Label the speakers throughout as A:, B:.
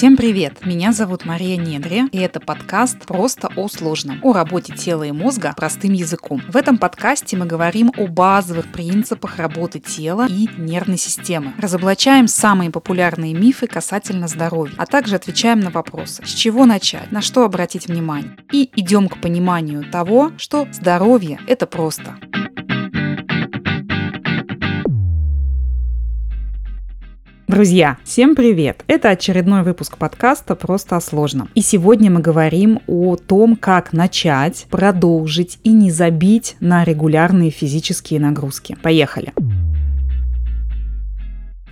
A: Всем привет! Меня зовут Мария Недри, и это подкаст «Просто о сложном» о работе тела и мозга простым языком. В этом подкасте мы говорим о базовых принципах работы тела и нервной системы, разоблачаем самые популярные мифы касательно здоровья, а также отвечаем на вопросы, с чего начать, на что обратить внимание, и идем к пониманию того, что здоровье – это просто. Друзья, всем привет! Это очередной выпуск подкаста «Просто о сложном». И сегодня мы говорим о том, как начать, продолжить и не забить на регулярные физические нагрузки. Поехали!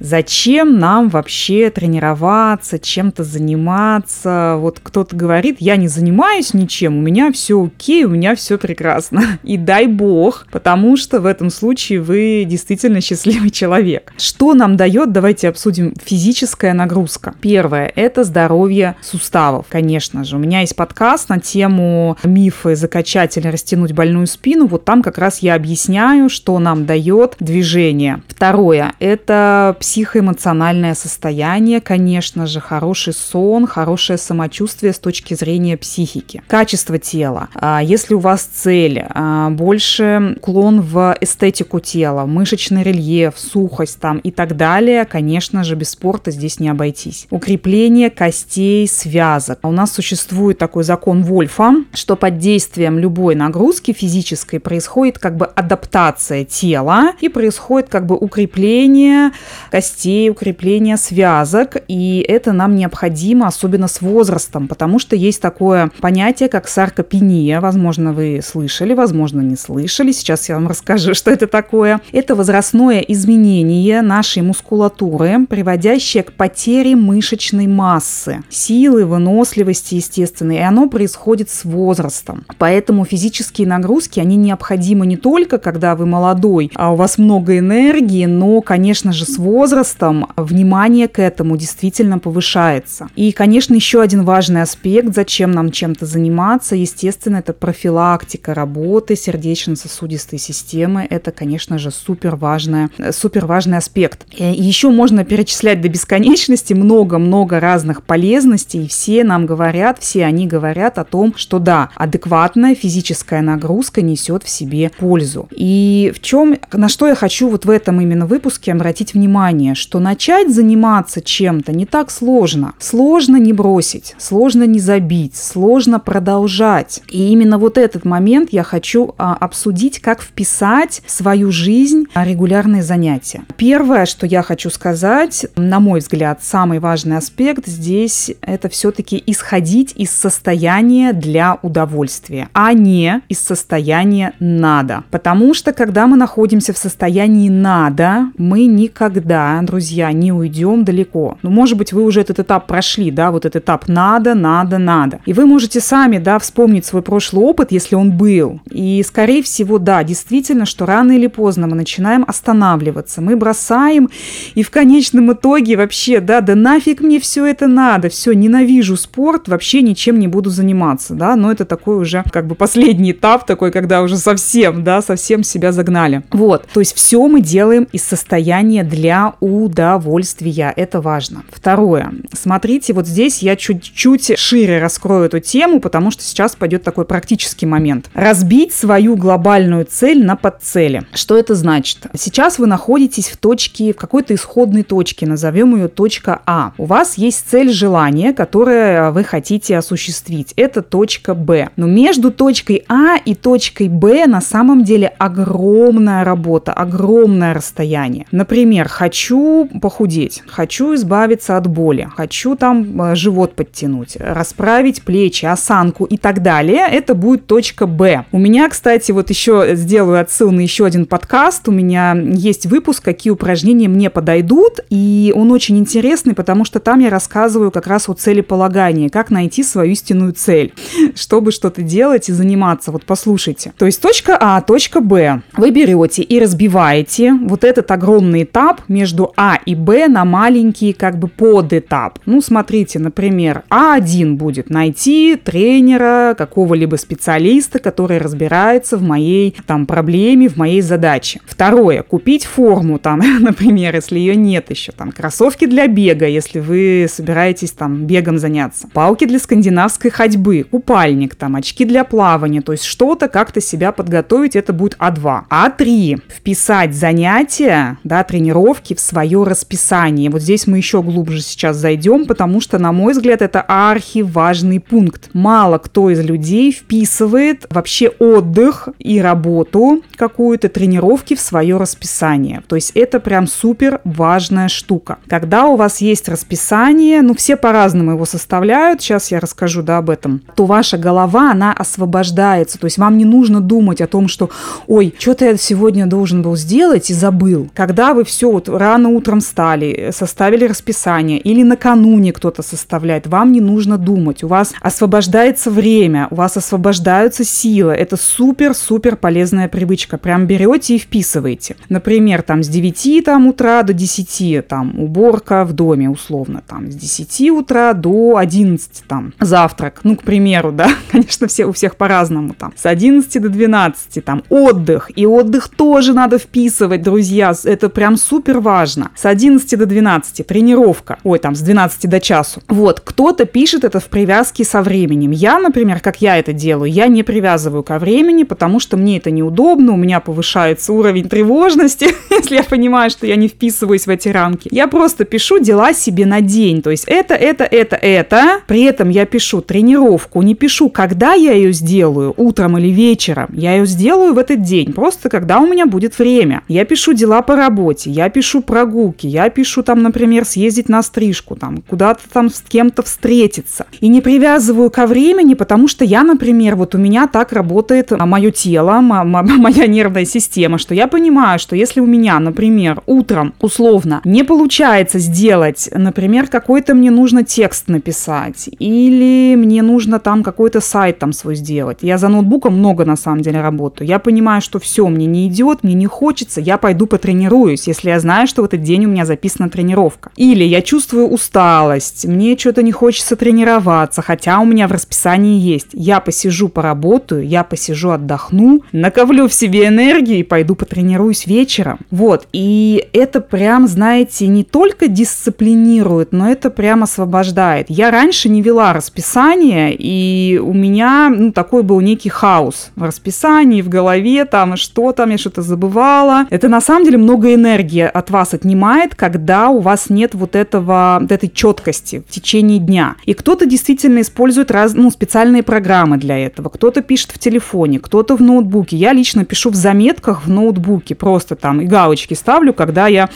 A: Зачем нам вообще тренироваться, чем-то заниматься? Вот кто-то говорит, я не занимаюсь ничем, у меня все окей, у меня все прекрасно. И дай бог, потому что в этом случае вы действительно счастливый человек. Что нам дает, давайте обсудим, физическая нагрузка. Первое – это здоровье суставов, конечно же. У меня есть подкаст на тему мифы закачать или растянуть больную спину. Вот там как раз я объясняю, что нам дает движение. Второе – это психоэмоциональное состояние, конечно же, хороший сон, хорошее самочувствие с точки зрения психики. Качество тела. А, если у вас цель а, больше клон в эстетику тела, мышечный рельеф, сухость там и так далее, конечно же, без спорта здесь не обойтись. Укрепление костей, связок. У нас существует такой закон Вольфа, что под действием любой нагрузки физической происходит как бы адаптация тела и происходит как бы укрепление костей, укрепления связок, и это нам необходимо, особенно с возрастом, потому что есть такое понятие, как саркопения, возможно, вы слышали, возможно, не слышали, сейчас я вам расскажу, что это такое. Это возрастное изменение нашей мускулатуры, приводящее к потере мышечной массы, силы, выносливости, естественно, и оно происходит с возрастом. Поэтому физические нагрузки, они необходимы не только, когда вы молодой, а у вас много энергии, но, конечно же, с возрастом возрастом внимание к этому действительно повышается. И, конечно, еще один важный аспект, зачем нам чем-то заниматься, естественно, это профилактика работы сердечно-сосудистой системы. Это, конечно же, супер, важная, супер важный аспект. И еще можно перечислять до бесконечности много-много разных полезностей. Все нам говорят, все они говорят о том, что да, адекватная физическая нагрузка несет в себе пользу. И в чем, на что я хочу вот в этом именно выпуске обратить внимание, понимание, что начать заниматься чем-то не так сложно. Сложно не бросить, сложно не забить, сложно продолжать. И именно вот этот момент я хочу а, обсудить, как вписать в свою жизнь регулярные занятия. Первое, что я хочу сказать, на мой взгляд, самый важный аспект здесь это все-таки исходить из состояния для удовольствия, а не из состояния надо. Потому что когда мы находимся в состоянии надо, мы никогда друзья, не уйдем далеко. Ну, может быть, вы уже этот этап прошли, да, вот этот этап надо, надо, надо. И вы можете сами, да, вспомнить свой прошлый опыт, если он был. И, скорее всего, да, действительно, что рано или поздно мы начинаем останавливаться, мы бросаем, и в конечном итоге вообще, да, да нафиг мне все это надо, все, ненавижу спорт, вообще ничем не буду заниматься, да, но это такой уже как бы последний этап такой, когда уже совсем, да, совсем себя загнали. Вот, то есть все мы делаем из состояния для удовольствия. Это важно. Второе. Смотрите, вот здесь я чуть-чуть шире раскрою эту тему, потому что сейчас пойдет такой практический момент. Разбить свою глобальную цель на подцели. Что это значит? Сейчас вы находитесь в точке, в какой-то исходной точке, назовем ее точка А. У вас есть цель желания, которое вы хотите осуществить. Это точка Б. Но между точкой А и точкой Б на самом деле огромная работа, огромное расстояние. Например, хочу хочу похудеть, хочу избавиться от боли, хочу там э, живот подтянуть, расправить плечи, осанку и так далее, это будет точка Б. У меня, кстати, вот еще сделаю отсыл на еще один подкаст. У меня есть выпуск, какие упражнения мне подойдут, и он очень интересный, потому что там я рассказываю как раз о целеполагании, как найти свою истинную цель, чтобы что-то делать и заниматься. Вот послушайте. То есть точка А, точка Б. Вы берете и разбиваете вот этот огромный этап между между А и Б на маленький как бы подэтап. Ну, смотрите, например, А1 будет найти тренера, какого-либо специалиста, который разбирается в моей там проблеме, в моей задаче. Второе, купить форму там, например, если ее нет еще, там, кроссовки для бега, если вы собираетесь там бегом заняться, палки для скандинавской ходьбы, купальник, там, очки для плавания, то есть что-то как-то себя подготовить, это будет А2. А3, вписать занятия, да, тренировки в свое расписание. Вот здесь мы еще глубже сейчас зайдем, потому что, на мой взгляд, это архиважный пункт. Мало кто из людей вписывает вообще отдых и работу какую-то, тренировки в свое расписание. То есть это прям супер важная штука. Когда у вас есть расписание, ну все по-разному его составляют, сейчас я расскажу, да, об этом, то ваша голова, она освобождается. То есть вам не нужно думать о том, что, ой, что-то я сегодня должен был сделать и забыл. Когда вы все вот рано утром встали, составили расписание или накануне кто-то составляет, вам не нужно думать. У вас освобождается время, у вас освобождаются силы. Это супер-супер полезная привычка. Прям берете и вписываете. Например, там с 9 там, утра до 10 там уборка в доме условно. Там с 10 утра до 11 там завтрак. Ну, к примеру, да, конечно, все, у всех по-разному там. С 11 до 12 там отдых. И отдых тоже надо вписывать, друзья. Это прям супер важно. С 11 до 12 тренировка. Ой, там с 12 до часу. Вот, кто-то пишет это в привязке со временем. Я, например, как я это делаю, я не привязываю ко времени, потому что мне это неудобно, у меня повышается уровень тревожности, если я понимаю, что я не вписываюсь в эти рамки. Я просто пишу дела себе на день. То есть это, это, это, это. При этом я пишу тренировку, не пишу, когда я ее сделаю, утром или вечером. Я ее сделаю в этот день, просто когда у меня будет время. Я пишу дела по работе, я пишу прогулки, я пишу там, например, съездить на стрижку, там, куда-то там с кем-то встретиться. И не привязываю ко времени, потому что я, например, вот у меня так работает мое тело, моя нервная система, что я понимаю, что если у меня, например, утром условно не получается сделать, например, какой-то мне нужно текст написать, или мне нужно там какой-то сайт там свой сделать. Я за ноутбуком много на самом деле работаю. Я понимаю, что все, мне не идет, мне не хочется, я пойду потренируюсь, если я знаю, что в этот день у меня записана тренировка. Или я чувствую усталость, мне что-то не хочется тренироваться, хотя у меня в расписании есть. Я посижу, поработаю, я посижу, отдохну, накоплю в себе энергии и пойду потренируюсь вечером. Вот, и это прям, знаете, не только дисциплинирует, но это прям освобождает. Я раньше не вела расписание, и у меня ну, такой был некий хаос в расписании, в голове, там, что там, я что-то забывала. Это на самом деле много энергии от вас отнимает, когда у вас нет вот этого, этой четкости в течение дня. И кто-то действительно использует раз, ну, специальные программы для этого, кто-то пишет в телефоне, кто-то в ноутбуке. Я лично пишу в заметках в ноутбуке, просто там и галочки ставлю, когда я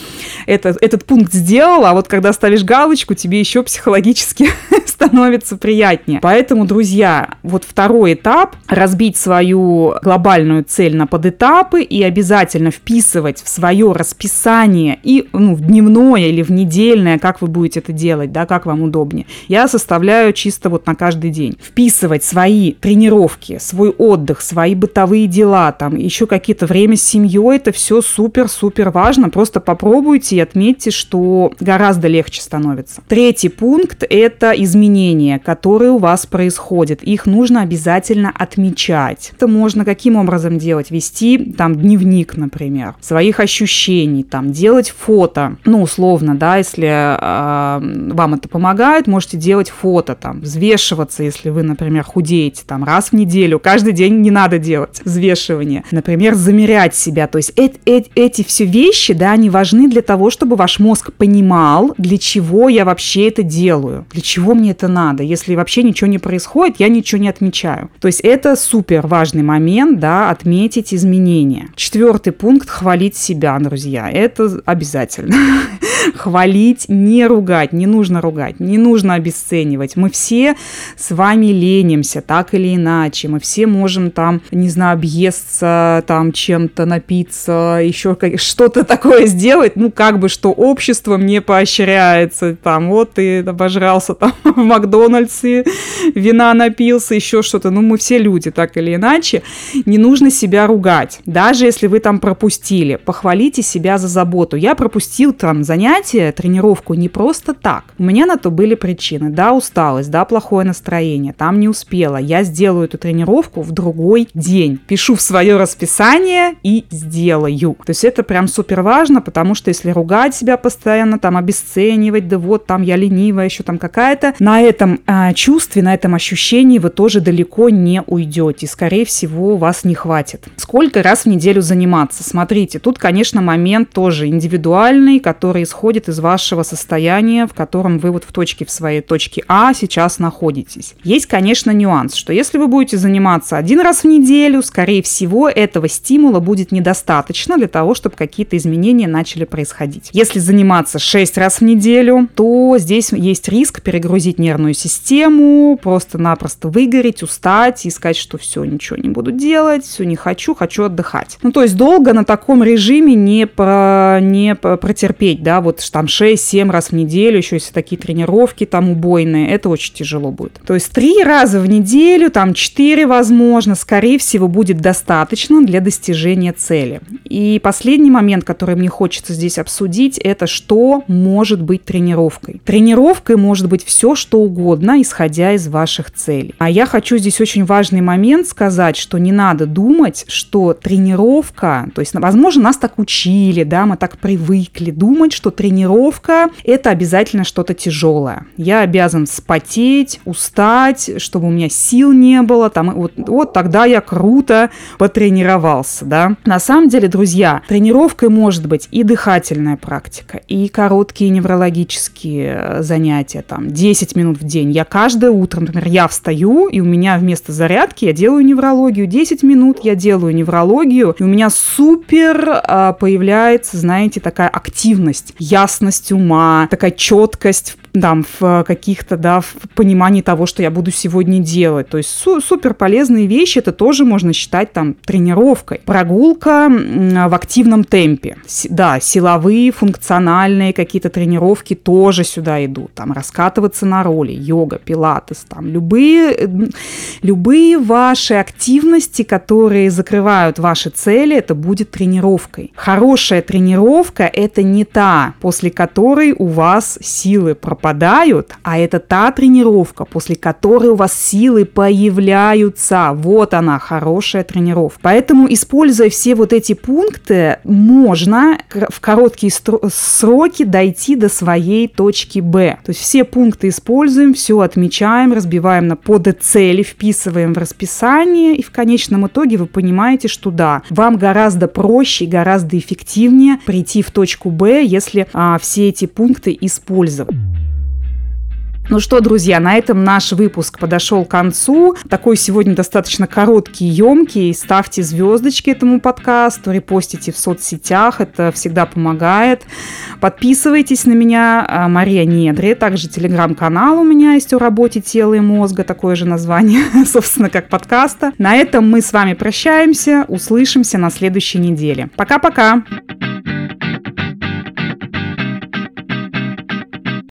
A: это, этот пункт сделала, а вот когда ставишь галочку, тебе еще психологически становится приятнее. Поэтому, друзья, вот второй этап – разбить свою глобальную цель на подэтапы и обязательно вписывать в свое расписание и ну, в дневное или в недельное, как вы будете это делать, да, как вам удобнее. Я составляю чисто вот на каждый день. Вписывать свои тренировки, свой отдых, свои бытовые дела, там еще какие-то время с семьей, это все супер-супер важно. Просто попробуйте и отметьте, что гораздо легче становится. Третий пункт – это изменения, которые у вас происходят. Их нужно обязательно отмечать. Это можно каким образом делать? Вести там дневник, например, своих ощущений, там делать фото, ну условно, да, если э, вам это помогает, можете делать фото, там взвешиваться, если вы, например, худеете, там раз в неделю, каждый день не надо делать взвешивание, например, замерять себя, то есть э э эти все вещи, да, они важны для того, чтобы ваш мозг понимал, для чего я вообще это делаю, для чего мне это надо. Если вообще ничего не происходит, я ничего не отмечаю. То есть это супер важный момент, да, отметить изменения. Четвертый пункт – хвалить себя, друзья. Это обязательно. Хвалить, не ругать, не нужно ругать, не нужно обесценивать. Мы все с вами ленимся, так или иначе. Мы все можем там, не знаю, объесться, там чем-то напиться, еще что-то такое сделать, ну, как бы, что общество мне поощряется. Там, вот ты обожрался там в Макдональдсе, вина напился, еще что-то. Ну, мы все люди, так или иначе. Не нужно себя ругать. Даже если вы там пропустили, похвалите себя за заботу. Я пропустил там занятие, тренировку не просто так. У меня на то были причины. Да, усталость, да, плохое настроение, там не успела. Я сделаю эту тренировку в другой день. Пишу в свое расписание и сделаю. То есть это прям супер важно, потому что если ругать себя постоянно, там обесценивать, да вот там я ленивая, еще там какая-то, на этом э, чувстве, на этом ощущении вы тоже далеко не уйдете. Скорее всего, вас не хватит. Сколько раз в неделю заниматься? Смотрите, тут, конечно, момент тоже индивидуальный, который исходит из вашего состояния, в котором вы вот в точке в своей точке А сейчас находитесь. Есть, конечно, нюанс, что если вы будете заниматься один раз в неделю, скорее всего, этого стимула будет недостаточно для того, чтобы какие-то изменения начали происходить. Если заниматься 6 раз в неделю, то здесь есть риск перегрузить нервную систему, просто-напросто выгореть, устать и сказать, что все, ничего не буду делать, все не хочу, хочу отдыхать. Ну, то есть долго на таком режиме не, про, не протерпеть, да, вот там 6-7 раз в неделю, еще если такие тренировки там убойные, это очень тяжело будет. То есть три раза в неделю, там 4 возможно, скорее всего, будет достаточно для достижения цели. И последний момент, который мне хочется здесь обсудить, это что может быть тренировкой. Тренировкой может быть все, что угодно, исходя из ваших целей. А я хочу здесь очень важный момент сказать, что не надо думать, что тренировка, то есть, возможно, нас так учили, да, мы так привыкли думать, что тренировка – это обязательно что-то тяжелое. Я обязан вспотеть, устать, чтобы у меня сил не было, там, вот, вот тогда я круто потренировался, да. На самом деле, друзья, тренировкой может быть и дыхательная практика, и короткие неврологические э, занятия, там, 10 минут в день. Я каждое утро, например, я встаю, и у меня вместо зарядки я делаю неврологию. 10 минут я делаю неврологию, и у меня супер а, появляется, знаете, такая активность, ясность ума, такая четкость там, в каких-то, да, в понимании того, что я буду сегодня делать. То есть су- супер полезные вещи, это тоже можно считать там тренировкой. Прогулка в активном темпе. С- да, силовые, функциональные какие-то тренировки тоже сюда идут. Там раскатываться на роли, йога, пилатес, там любые, любые ваши активности, которые закрывают ваши цели, это будет тренировкой. Хорошая тренировка – это не та, после которой у вас силы пропадают пропадают, а это та тренировка, после которой у вас силы появляются. Вот она, хорошая тренировка. Поэтому, используя все вот эти пункты, можно в короткие сроки дойти до своей точки Б. То есть все пункты используем, все отмечаем, разбиваем на подцели, вписываем в расписание, и в конечном итоге вы понимаете, что да, вам гораздо проще, гораздо эффективнее прийти в точку Б, если а, все эти пункты использовать. Ну что, друзья, на этом наш выпуск подошел к концу. Такой сегодня достаточно короткий, емкий. Ставьте звездочки этому подкасту, репостите в соцсетях, это всегда помогает. Подписывайтесь на меня, а, Мария Недри, также телеграм-канал у меня есть о работе тела и мозга, такое же название, собственно, как подкаста. На этом мы с вами прощаемся, услышимся на следующей неделе. Пока-пока!